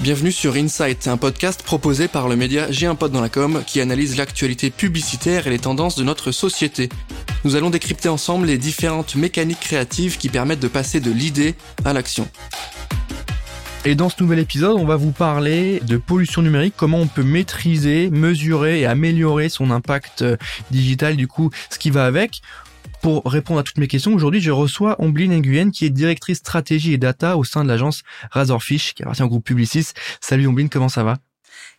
Bienvenue sur Insight, un podcast proposé par le média J'ai un dans la com qui analyse l'actualité publicitaire et les tendances de notre société. Nous allons décrypter ensemble les différentes mécaniques créatives qui permettent de passer de l'idée à l'action. Et dans ce nouvel épisode, on va vous parler de pollution numérique, comment on peut maîtriser, mesurer et améliorer son impact euh, digital, du coup, ce qui va avec. Pour répondre à toutes mes questions, aujourd'hui, je reçois Ombline Nguyen, qui est directrice stratégie et data au sein de l'agence Razorfish, qui appartient au groupe Publicis. Salut Ombline, comment ça va?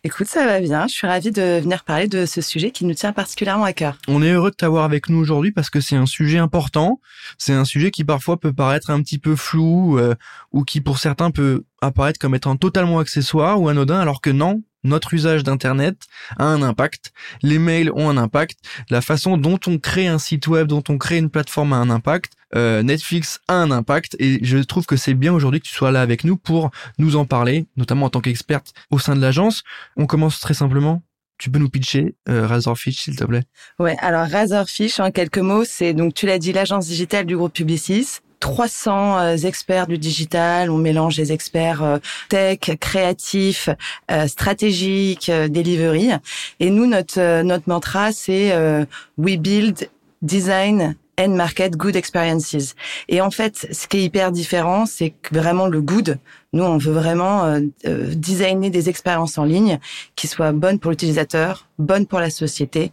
Écoute, ça va bien. Je suis ravie de venir parler de ce sujet qui nous tient particulièrement à cœur. On est heureux de t'avoir avec nous aujourd'hui parce que c'est un sujet important. C'est un sujet qui parfois peut paraître un petit peu flou euh, ou qui pour certains peut apparaître comme étant totalement accessoire ou anodin alors que non, notre usage d'Internet a un impact, les mails ont un impact, la façon dont on crée un site web, dont on crée une plateforme a un impact, euh, Netflix a un impact et je trouve que c'est bien aujourd'hui que tu sois là avec nous pour nous en parler, notamment en tant qu'experte au sein de l'agence. On commence très simplement. Tu peux nous pitcher euh, Razorfish, s'il te plaît? Ouais, alors Razorfish, en quelques mots, c'est donc tu l'as dit l'agence digitale du groupe Publicis. 300 euh, experts du digital. On mélange les experts euh, tech, créatifs, euh, stratégiques, delivery. Et nous, notre notre mantra, c'est we build, design and market good experiences. Et en fait, ce qui est hyper différent, c'est vraiment le good. Nous, on veut vraiment designer des expériences en ligne qui soient bonnes pour l'utilisateur, bonnes pour la société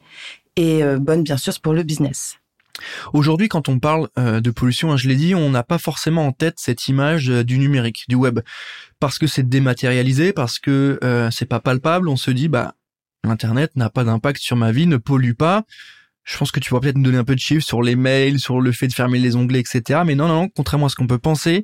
et bonnes bien sûr pour le business. Aujourd'hui, quand on parle euh, de pollution, hein, je l'ai dit, on n'a pas forcément en tête cette image euh, du numérique, du web, parce que c'est dématérialisé, parce que euh, c'est pas palpable. On se dit, bah, l'internet n'a pas d'impact sur ma vie, ne pollue pas. Je pense que tu pourras peut-être nous donner un peu de chiffres sur les mails, sur le fait de fermer les onglets, etc. Mais non, non, contrairement à ce qu'on peut penser,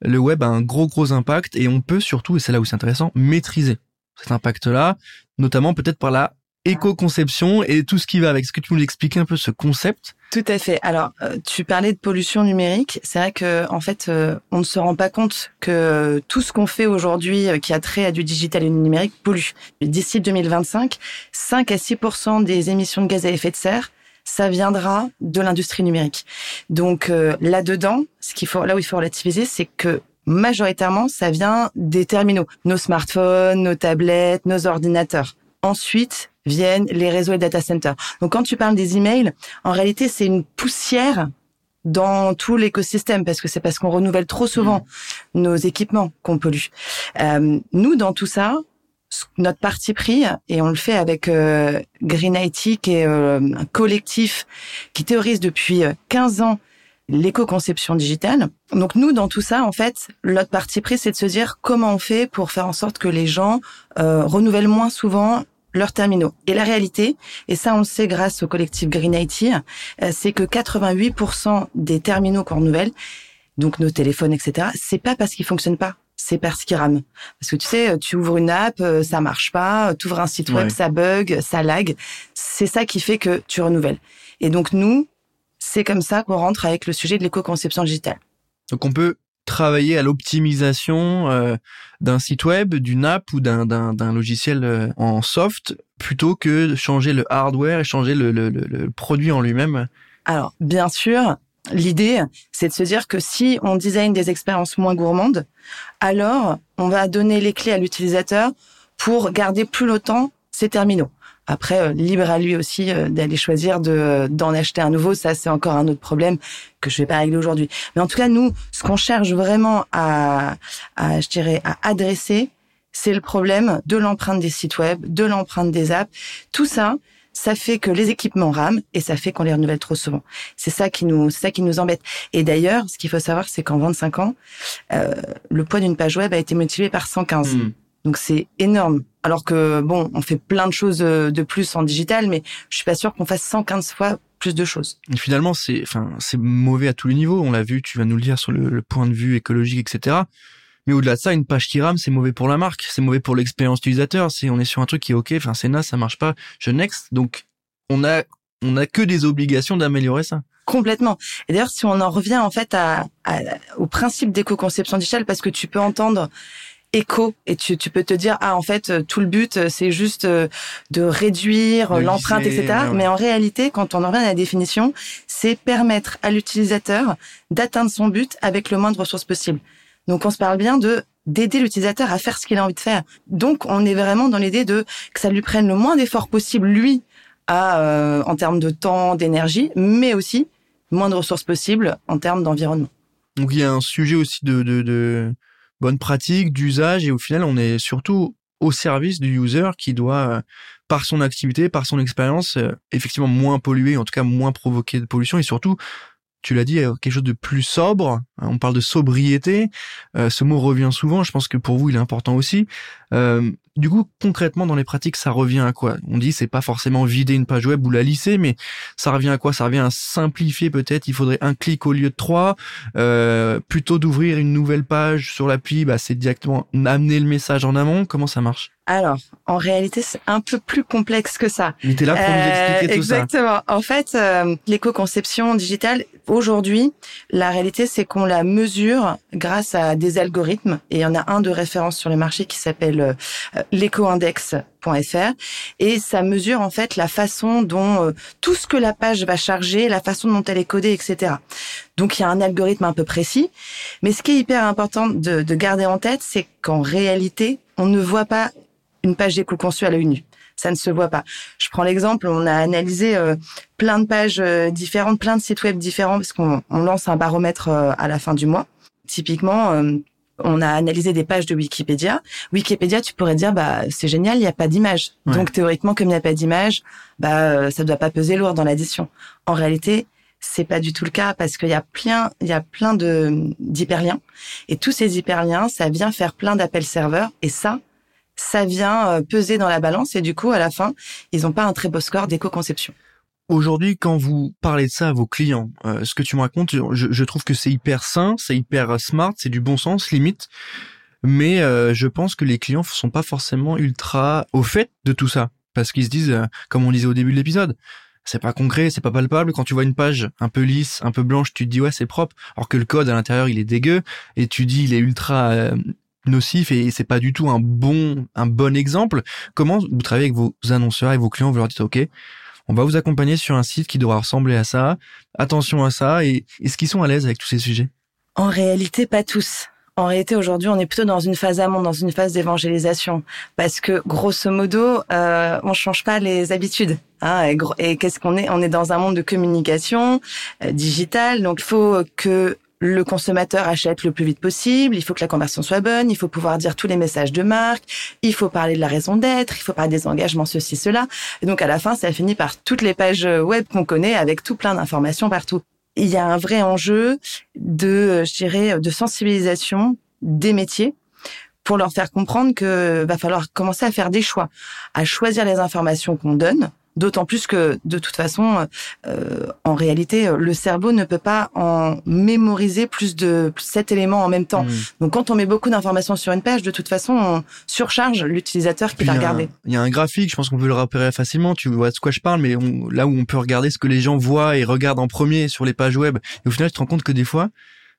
le web a un gros, gros impact et on peut surtout, et c'est là où c'est intéressant, maîtriser cet impact-là, notamment peut-être par la éco-conception et tout ce qui va avec. Est-ce que tu nous expliquer un peu ce concept? Tout à fait. Alors, euh, tu parlais de pollution numérique. C'est vrai que en fait, euh, on ne se rend pas compte que tout ce qu'on fait aujourd'hui qui a trait à du digital et du numérique pollue. D'ici 2025, 5 à 6 des émissions de gaz à effet de serre ça viendra de l'industrie numérique. Donc euh, là-dedans, ce qu'il faut, là où il faut relativiser, c'est que majoritairement, ça vient des terminaux, nos smartphones, nos tablettes, nos ordinateurs. Ensuite, viennent les réseaux et data centers. Donc quand tu parles des emails, en réalité, c'est une poussière dans tout l'écosystème parce que c'est parce qu'on renouvelle trop souvent mmh. nos équipements qu'on pollue. Euh, nous, dans tout ça, notre parti pris, et on le fait avec euh, Green IT, qui est euh, un collectif qui théorise depuis 15 ans l'éco-conception digitale. Donc nous, dans tout ça, en fait, notre parti pris, c'est de se dire comment on fait pour faire en sorte que les gens renouvellent moins souvent leurs terminaux. Et la réalité, et ça on le sait grâce au collectif Green IT, euh, c'est que 88% des terminaux qu'on renouvelle, donc nos téléphones, etc., c'est pas parce qu'ils fonctionnent pas, c'est parce qu'ils rament. Parce que tu sais, tu ouvres une app, euh, ça marche pas, tu ouvres un site web, ça bug, ça lag. C'est ça qui fait que tu renouvelles. Et donc nous, c'est comme ça qu'on rentre avec le sujet de l'éco-conception digitale. Donc on peut travailler à l'optimisation euh, d'un site web, d'une app ou d'un, logiciel euh, en soft plutôt que de changer le hardware et changer le, le, le produit en lui-même Alors, bien sûr, l'idée, c'est de se dire que si on design des expériences moins gourmandes, alors on va donner les clés à l'utilisateur pour garder plus longtemps ses terminaux. Après, euh, libre à lui aussi euh, d'aller choisir de d'en acheter un nouveau. Ça, c'est encore un autre problème que je vais pas régler aujourd'hui. Mais en tout cas, nous, ce qu'on cherche vraiment à, à, je dirais, à adresser, c'est le problème de l'empreinte des sites web, de l'empreinte des apps. Tout ça, ça fait que les équipements rament et ça fait qu'on les renouvelle trop souvent. C'est ça qui nous, ça qui nous embête. Et d'ailleurs, ce qu'il faut savoir, c'est qu'en 25 ans, euh, le poids d'une page web a été multiplié par 115. Donc c'est énorme. Alors que bon, on fait plein de choses euh, de plus en digital, mais je suis pas sûr qu'on fasse 115 fois plus de choses. Et finalement, c'est enfin c'est mauvais à tous les niveaux. On l'a vu, tu vas nous le dire sur le, point de vue écologique, etc. Mais au-delà de ça, une page qui rame, c'est mauvais pour la marque, c'est mauvais pour l'expérience utilisateur. C'est on est sur un truc qui est ok, enfin c'est naze, ça marche pas, je next. Donc on a on a que des obligations d'améliorer ça. Complètement. Et d'ailleurs, si on en revient en fait à, au principe d'éco-conception digitale, parce que tu peux entendre écho et tu, tu peux te dire ah en fait euh, tout le but euh, c'est juste euh, de réduire l'empreinte etc mais en réalité quand on en revient à la définition c'est permettre à l'utilisateur d'atteindre son but avec le moins de ressources possible Donc on se parle bien de d'aider l'utilisateur à faire ce qu'il a envie de faire. Donc on est vraiment dans l'idée de que ça lui prenne le moins d'efforts possible lui à euh, en termes de temps, d'énergie, mais aussi moins de ressources possibles en termes d'environnement. Donc il y a un sujet aussi de, de, de bonne pratique, d'usage, et au final on est surtout au service du user qui doit, euh, par son activité, par son expérience, euh, effectivement moins polluer, en tout cas moins provoquer de pollution, et surtout tu l'as dit, euh, quelque chose de plus sobre. On parle de sobriété. ce mot revient souvent. Je pense que pour vous, il est important aussi. Du coup, concrètement, dans les pratiques, ça revient à quoi? On dit c'est pas forcément vider une page web ou la lisser, mais ça revient à quoi? Ça revient à simplifier peut-être. Il faudrait un clic au lieu de trois. Euh, plutôt d'ouvrir une nouvelle page sur l'appli, bah, c'est directement amener le message en amont. Comment ça marche? Alors, en réalité, c'est un peu plus complexe que ça. Mais t'es là pour nous expliquer tout ça. Exactement. En fait, euh, l'éco-conception digitale, aujourd'hui, la réalité, c'est qu'on la mesure grâce à des algorithmes. Et il y en a un de référence sur le marché qui s'appelle euh, l'écoindex.fr et ça mesure en fait la façon dont euh, tout ce que la page va charger, la façon dont elle est codée, etc. Donc il y a un algorithme un peu précis, mais ce qui est hyper important de, de garder en tête, c'est qu'en réalité, on ne voit pas une page d'éco-conçue à l'œil nu ça ne se voit pas. Je prends l'exemple, on a analysé euh, plein de pages euh, différentes, plein de sites web différents, parce qu'on lance un baromètre à la fin du mois. Typiquement, on a analysé des pages de Wikipédia. Wikipédia, tu pourrais dire, bah, c'est génial, il n'y a pas d'image. Donc, théoriquement, comme il n'y a pas d'image, bah, euh, ça ne doit pas peser lourd dans l'addition. En réalité, c'est pas du tout le cas parce qu'il y a plein, il y a plein de, d'hyperliens. Et tous ces hyperliens, ça vient faire plein d'appels serveurs. Et ça, ça vient euh, peser dans la balance. Et du coup, à la fin, ils n'ont pas un très beau score d'éco-conception. Aujourd'hui, quand vous parlez de ça à vos clients, euh, ce que tu me racontes, je, je trouve que c'est hyper sain, c'est hyper smart, c'est du bon sens limite. Mais euh, je pense que les clients sont pas forcément ultra au fait de tout ça, parce qu'ils se disent, euh, comme on disait au début de l'épisode, c'est pas concret, c'est pas palpable. Quand tu vois une page un peu lisse, un peu blanche, tu te dis ouais c'est propre, alors que le code à l'intérieur il est dégueu, et tu dis il est ultra nocif et c'est pas du tout un bon un bon exemple. Comment vous travaillez avec vos annonceurs, avec vos clients, vous leur dites ok on va vous accompagner sur un site qui devra ressembler à ça. Attention à ça. Et est-ce qu'ils sont à l'aise avec tous ces sujets? En réalité, pas tous. En réalité, aujourd'hui, on est plutôt dans une phase amont, dans une phase d'évangélisation, parce que grosso modo, euh, on change pas les habitudes. Hein, et, qu'est-ce qu'on est? On est dans un monde de communication euh, digitale, donc il faut que le consommateur achète le plus vite possible, il faut que la conversion soit bonne, il faut pouvoir dire tous les messages de marque, il faut parler de la raison d'être, il faut parler des engagements, ceci, cela. Et donc à la fin, ça finit par toutes les pages web qu'on connaît avec tout plein d'informations partout. Il y a un vrai enjeu de, je dirais, de sensibilisation des métiers pour leur faire comprendre que va falloir commencer à faire des choix, à choisir les informations qu'on donne, D'autant plus que, de toute façon, euh, en réalité, le cerveau ne peut pas en mémoriser plus de sept éléments en même temps. Hmm. Donc, quand on met beaucoup d'informations sur une page, de toute façon, on surcharge l'utilisateur qui va regarder. Il y a un graphique, je pense qu'on peut le repérer facilement. Tu vois de quoi je parle, mais là où on peut regarder ce que les gens voient et regardent en premier sur les pages web. Et au final, tu te rends compte que des fois,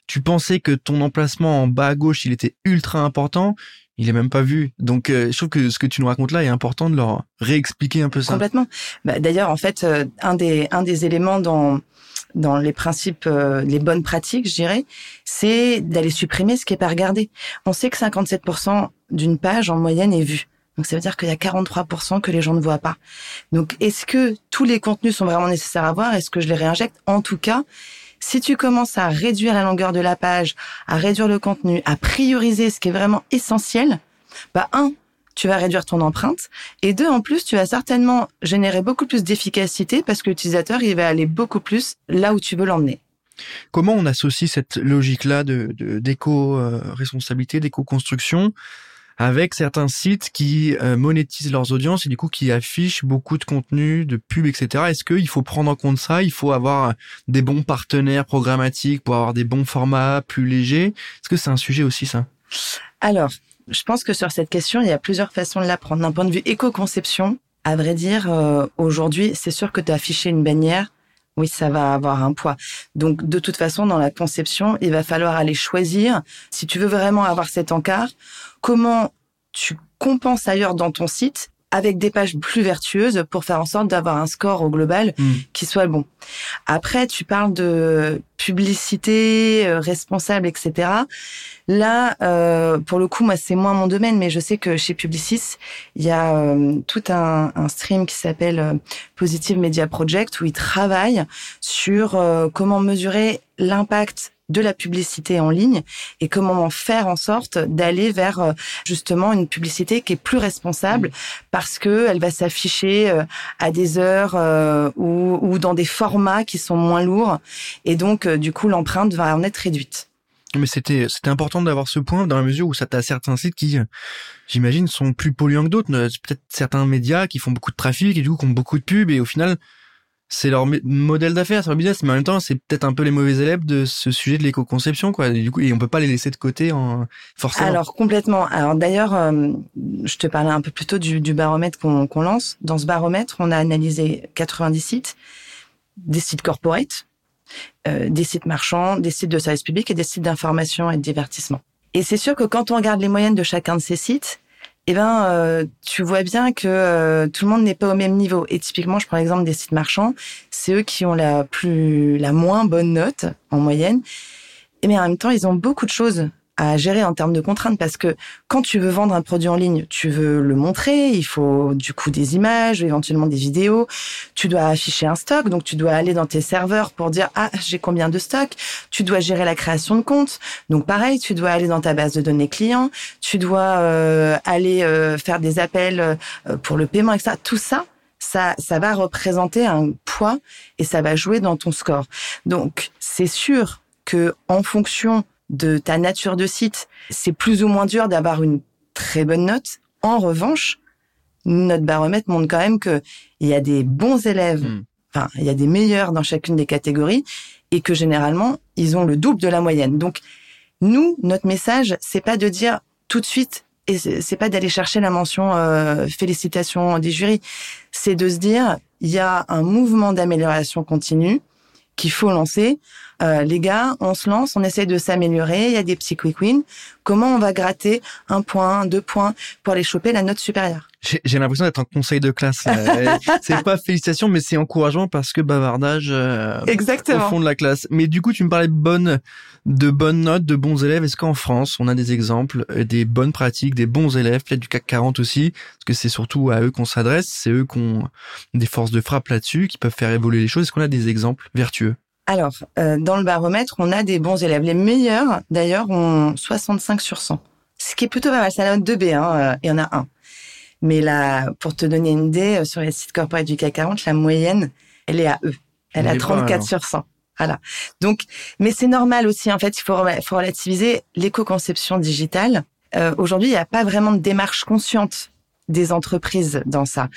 tu pensais que ton emplacement en bas à gauche, il était ultra important il est même pas vu. Donc, euh, je trouve que ce que tu nous racontes là est important de leur réexpliquer un peu ça. Complètement. Bah, D'ailleurs, en fait, euh, un des un des éléments dans dans les principes, euh, les bonnes pratiques, je dirais, c'est d'aller supprimer ce qui est pas regardé. On sait que 57% d'une page en moyenne est vue. Donc ça veut dire qu'il y a 43% que les gens ne voient pas. Donc est-ce que tous les contenus sont vraiment nécessaires à voir? Est-ce que je les réinjecte? En tout cas, si tu commences à réduire la longueur de la page, à réduire le contenu, à prioriser ce qui est vraiment essentiel, bah un, tu vas réduire ton empreinte et deux, en plus, tu vas certainement générer beaucoup plus d'efficacité parce que l'utilisateur, il va aller beaucoup plus là où tu veux l'emmener. Comment on associe cette logique-là de d'éco-responsabilité, d'éco-construction avec certains sites qui euh, monétisent leurs audiences et du coup qui affichent beaucoup de contenu, de pubs, etc. Est-ce qu'il faut prendre en compte ça? Il faut avoir des bons partenaires programmatiques pour avoir des bons formats plus légers? Est-ce que c'est un sujet aussi ça? Alors, je pense que sur cette question, il y a plusieurs façons de l'apprendre. D'un point de vue éco-conception, à vrai dire, euh, aujourd'hui, c'est sûr que d'afficher une bannière, oui, ça va avoir un poids. Donc, de toute façon, dans la conception, il va falloir aller choisir, si tu veux vraiment avoir cet encart, comment tu compenses ailleurs dans ton site avec des pages plus vertueuses pour faire en sorte d'avoir un score au global Hmm. qui soit bon. Après, tu parles de publicité euh, responsable, etc. Là, euh, pour le coup, moi, c'est moins mon domaine, mais je sais que chez Publicis, il y a euh, tout un, un stream qui s'appelle euh, Positive Media Project où ils travaillent sur comment mesurer l'impact de la publicité en ligne et comment en faire en sorte d'aller vers euh, justement une publicité qui est plus responsable parce que elle va s'afficher euh, à des heures euh, ou, ou dans des formats qui sont moins lourds et donc du coup l'empreinte va en être réduite. Mais c'était c'était important d'avoir ce point dans la mesure où ça t'as certains sites qui, j'imagine, sont plus polluants que d'autres. Peut-être certains médias qui font beaucoup de trafic et du coup qui ont beaucoup de pubs et au final c'est leur modèle d'affaires, c'est leur business. Mais en même temps, c'est peut-être un peu les mauvais élèves de ce sujet de l'éco-conception, quoi. Et du coup, et on peut pas les laisser de côté en forcément. Alors complètement. Alors d'ailleurs, euh, je te parlais un peu plus tôt du, baromètre qu'on lance. Dans ce baromètre, on a analysé 90 sites, des sites corporate, euh, des sites marchands, des sites de service public et des sites d'information et de divertissement. Et c'est sûr que quand on regarde les moyennes de chacun de ces sites, eh ben, euh, tu vois bien que euh, tout le monde n'est pas au même niveau. Et typiquement, je prends l'exemple des sites marchands, c'est eux qui ont la plus, la moins bonne note en moyenne. Mais en même temps, ils ont beaucoup de choses à gérer en termes de contraintes parce que quand tu veux vendre un produit en ligne, tu veux le montrer, il faut du coup des images, éventuellement des vidéos, tu dois afficher un stock, donc tu dois aller dans tes serveurs pour dire ah j'ai combien de stock, tu dois gérer la création de compte, donc pareil tu dois aller dans ta base de données clients, tu dois euh, aller euh, faire des appels euh, pour le paiement etc. Tout ça ça, ça va représenter un poids et ça va jouer dans ton score. Donc, c'est sûr que en fonction de ta nature de site, c'est plus ou moins dur d'avoir une très bonne note. En revanche, notre baromètre montre quand même que il y a des bons élèves, Mm. enfin, il y a des meilleurs dans chacune des catégories et que généralement, ils ont le double de la moyenne. Donc, nous, notre message, c'est pas de dire tout de suite et c'est c'est pas d'aller chercher la mention euh, félicitations des jurys, c'est de se dire il y a un mouvement d'amélioration continue qu'il faut lancer. Euh, les gars, on se lance, on essaie de s'améliorer. Il y a des petits quick wins. Comment on va gratter un point, deux points pour aller choper la note supérieure? J'ai l'impression d'être en conseil de classe. là. c'est pas félicitations, mais c'est encourageant parce que bavardage euh, au Exactement. fond de la classe. Mais du coup, tu me parlais de bonnes, de bonnes notes, de bons élèves. Est-ce qu'en France, on a des exemples, euh, des bonnes pratiques, des bons élèves, peut-être du CAC 40 aussi, parce que c'est surtout à eux qu'on s'adresse, c'est eux qui ont des forces de frappe là-dessus, qui peuvent faire évoluer les choses. Est-ce qu'on a des exemples vertueux? Alors, euh, dans le baromètre, on a des bons élèves. Les meilleurs, d'ailleurs, ont 65 sur 100. Ce qui est plutôt pas mal. C'est la note 2B, hein, euh, il y en a un. Mais là, pour te donner une idée, euh, sur les sites corporate du CAC 40, la moyenne, elle est à eux. Elle On pas, 34 alors. sur 100. Voilà. Donc, mais c'est normal aussi. En fait, il faut, faut relativiser l'éco-conception digitale. Euh, Aujourd'hui, il n'y a pas vraiment de démarche consciente des entreprises dans ça.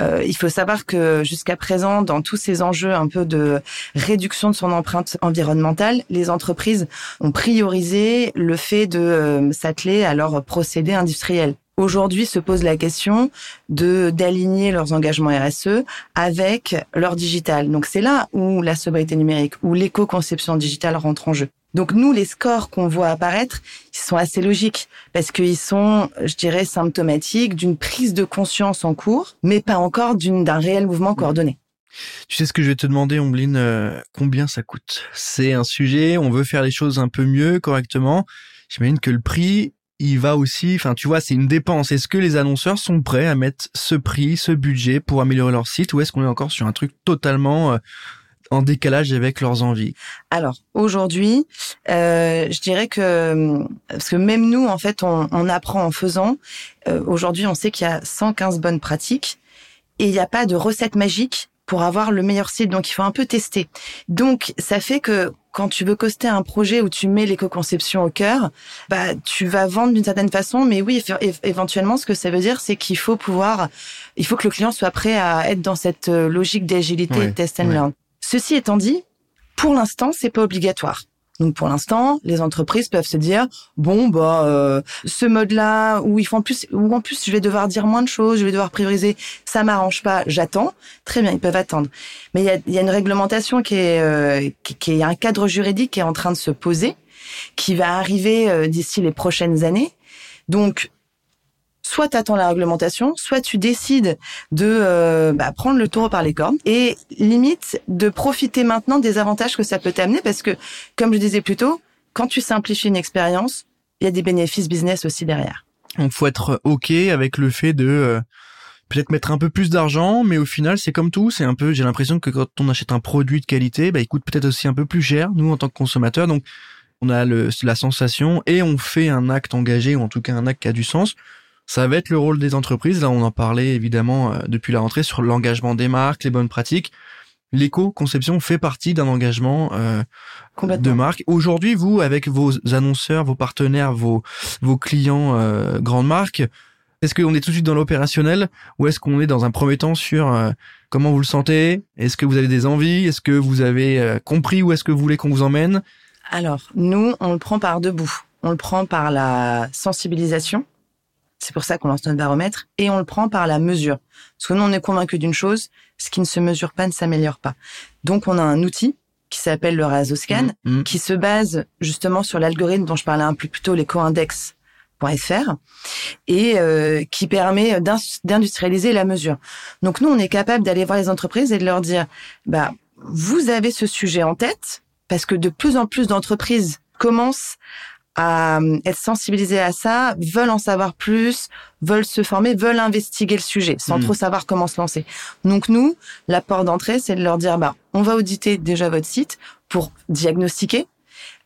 Euh, il faut savoir que jusqu'à présent, dans tous ces enjeux un peu de réduction de son empreinte environnementale, les entreprises ont priorisé le fait de euh, s'atteler à leurs procédés industriels. Aujourd'hui se pose la question de d'aligner leurs engagements RSE avec leur digital. Donc c'est là où la sobriété numérique, où l'éco-conception digitale rentre en jeu. Donc nous, les scores qu'on voit apparaître, ils sont assez logiques parce qu'ils sont, je dirais, symptomatiques d'une prise de conscience en cours, mais pas encore d'un réel mouvement coordonné. Tu sais ce que je vais te demander, Ombline, euh, combien ça coûte? C'est un sujet, on veut faire les choses un peu mieux, correctement. J'imagine que le prix, il va aussi, enfin tu vois, c'est une dépense. Est-ce que les annonceurs sont prêts à mettre ce prix, ce budget pour améliorer leur site ou est-ce qu'on est encore sur un truc totalement euh, en décalage avec leurs envies Alors aujourd'hui, euh, je dirais que parce que même nous, en fait, on, on apprend en faisant. Euh, aujourd'hui, on sait qu'il y a 115 bonnes pratiques et il n'y a pas de recette magique pour avoir le meilleur site. Donc, il faut un peu tester. Donc, ça fait que quand tu veux coster un projet où tu mets l'éco-conception au cœur, bah, tu vas vendre d'une certaine façon. Mais oui, éve- éve- éventuellement, ce que ça veut dire, c'est qu'il faut pouvoir, il faut que le client soit prêt à être dans cette euh, logique d'agilité, Ouais, test and ouais. learn. Ceci étant dit, pour l'instant, c'est pas obligatoire. Donc pour l'instant, les entreprises peuvent se dire bon bah euh, ce mode-là où ils font plus où en plus je vais devoir dire moins de choses, je vais devoir prioriser, ça m'arrange pas, j'attends. Très bien, ils peuvent attendre. Mais il y a, il y a une réglementation qui est euh, qui, qui est un cadre juridique qui est en train de se poser, qui va arriver euh, d'ici les prochaines années. Donc soit tu attends la réglementation, soit tu décides de euh, bah, prendre le taureau par les cornes et limite de profiter maintenant des avantages que ça peut t'amener parce que, comme je disais plus tôt, quand tu simplifies une expérience, il y a des bénéfices business aussi derrière. Donc faut être ok avec le fait de euh, peut-être mettre un peu plus d'argent, mais au final c'est comme tout, c'est un peu, j'ai l'impression que quand on achète un produit de qualité, bah, il coûte peut-être aussi un peu plus cher, nous en tant que consommateurs, donc on a le, la sensation et on fait un acte engagé, ou en tout cas un acte qui a du sens. Ça va être le rôle des entreprises, là on en parlait évidemment euh, depuis la rentrée sur l'engagement des marques, les bonnes pratiques. L'éco-conception fait partie d'un engagement euh, de marque. Aujourd'hui, vous, avec vos annonceurs, vos partenaires, vos, vos clients euh, grandes marques, est-ce qu'on est tout de suite dans l'opérationnel ou est-ce qu'on est dans un premier temps sur euh, comment vous le sentez? Est-ce que vous avez des envies? Est-ce que vous avez euh, compris où est-ce que vous voulez qu'on vous emmène? Alors, nous, on le prend par deux bouts. On le prend par la sensibilisation. C'est pour ça qu'on lance notre baromètre. Et on le prend par la mesure. Parce que nous, on est convaincu d'une chose, ce qui ne se mesure pas ne s'améliore pas. Donc, on a un outil qui s'appelle le Razoscan, mmh, mmh. qui se base justement sur l'algorithme dont je parlais un peu plus tôt, l'éco-index et euh, qui permet d'industrialiser la mesure. Donc nous, on est capable d'aller voir les entreprises et de leur dire, bah, vous avez ce sujet en tête parce que de plus en plus d'entreprises commencent à euh, être sensibilisées à ça, veulent en savoir plus, veulent se former, veulent investiguer le sujet sans mmh. trop savoir comment se lancer. Donc nous, la porte d'entrée, c'est de leur dire, bah, on va auditer déjà votre site pour diagnostiquer,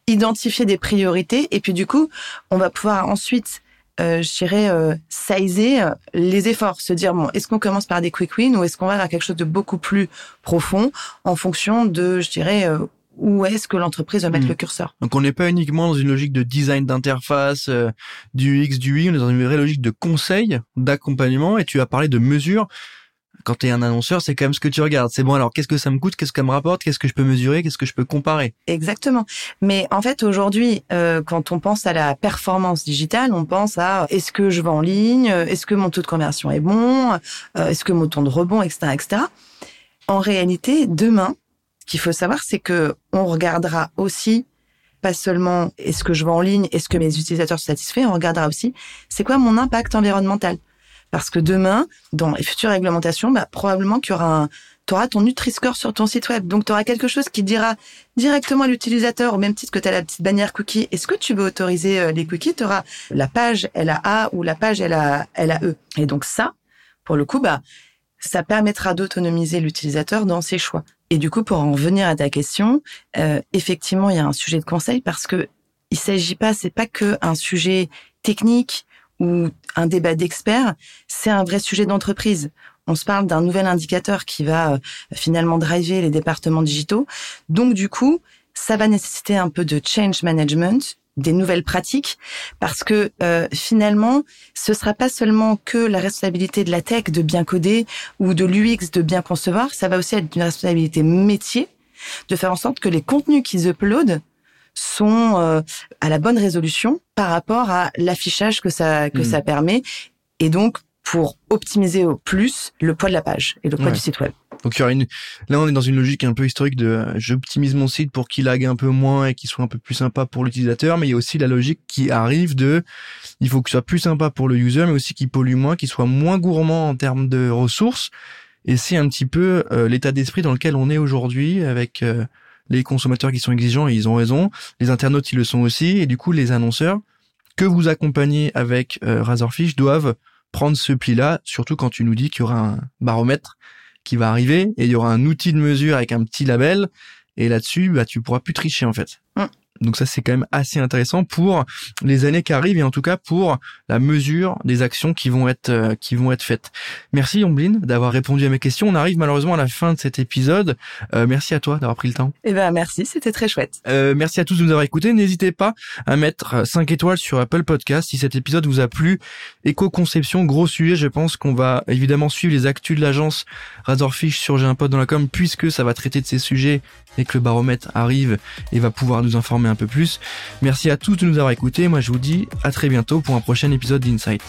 identifier des priorités et puis du coup, on va pouvoir ensuite euh, je dirais, euh, sizer euh, les efforts, se dire, bon, est-ce qu'on commence par des quick wins ou est-ce qu'on va vers quelque chose de beaucoup plus profond en fonction de, je dirais, euh, où est-ce que l'entreprise va mettre hmm. le curseur? Donc on n'est pas uniquement dans une logique de design d'interface, du X, du Y, on est dans une vraie logique de conseil, d'accompagnement, et tu as parlé de mesures quand tu es un annonceur, c'est quand même ce que tu regardes. C'est bon, alors qu'est-ce que ça me coûte, qu'est-ce que ça me rapporte, qu'est-ce que je peux mesurer, qu'est-ce que je peux comparer? Exactement. Mais en fait, aujourd'hui, euh, quand on pense à la performance digitale, on pense à est-ce que je vais en ligne, est-ce que mon taux de conversion est bon, euh, est-ce que mon taux de rebond, etc., etc. En réalité, demain, qu'il faut savoir, c'est que on regardera aussi pas seulement est-ce que je vais en ligne, est-ce que mes utilisateurs sont satisfaits, on regardera aussi c'est quoi mon impact environnemental. Parce que demain, dans les futures réglementations, bah, probablement qu'il y aura un, tu auras ton Nutri-Score sur ton site web. Donc, tu auras quelque chose qui dira directement à l'utilisateur, au même titre que tu as la petite bannière cookie, est-ce que tu veux autoriser euh, les cookies Tu auras la page LAA ou la page LAE. Et donc ça, pour le coup, bah, ça permettra d'autonomiser l'utilisateur dans ses choix. Et du coup, pour en revenir à ta question, euh, effectivement, il y a un sujet de conseil parce que il s'agit pas, c'est pas que un sujet technique ou un débat d'experts, c'est un vrai sujet d'entreprise. On se parle d'un nouvel indicateur qui va euh, finalement driver les départements digitaux. Donc du coup, ça va nécessiter un peu de change management, des nouvelles pratiques, parce que euh, finalement, ce sera pas seulement que la responsabilité de la tech de bien coder ou de l'UX de bien concevoir, ça va aussi être une responsabilité métier de faire en sorte que les contenus qu'ils uploadent sont euh, à la bonne résolution par rapport à l'affichage que ça que hmm. ça permet et donc pour optimiser au plus le poids de la page et le poids du site web. Donc il y aura une là on est dans une logique un peu historique de euh, j'optimise mon site pour qu'il lag un peu moins et qu'il soit un peu plus sympa pour l'utilisateur mais il y a aussi la logique qui arrive de il faut que ce soit plus sympa pour le user mais aussi qu'il pollue moins, qu'il soit moins gourmand en termes de ressources. Et c'est un petit peu euh, l'état d'esprit dans lequel on est aujourd'hui avec les consommateurs qui sont exigeants, et ils ont raison, les internautes, ils le sont aussi, et du coup, les annonceurs que vous accompagnez avec euh, Razorfish doivent prendre ce pli-là, surtout quand tu nous dis qu'il y aura un baromètre qui va arriver, et il y aura un outil de mesure avec un petit label, et là-dessus, bah, tu pourras plus tricher, en fait. Mm. Donc ça c'est quand même assez intéressant pour les années qui arrivent et en tout cas pour la mesure des actions qui vont être euh, qui vont être faites. Merci Omblin d'avoir répondu à mes questions. On arrive malheureusement à la fin de cet épisode. Euh, merci à toi d'avoir pris le temps. Eh ben merci, c'était très chouette. Euh, merci à tous de nous avoir écoutés. N'hésitez pas à mettre 5 étoiles sur Apple Podcast si cet épisode vous a plu. Éco-conception, gros sujet. Je pense qu'on va évidemment suivre les actus de l'agence Razorfish sur J'ai un pote dans la com puisque ça va traiter de ces sujets et que le baromètre arrive et va pouvoir nous informer un peu plus. Merci à tous de nous avoir écoutés. Moi, je vous dis à très bientôt pour un prochain épisode d'Insight.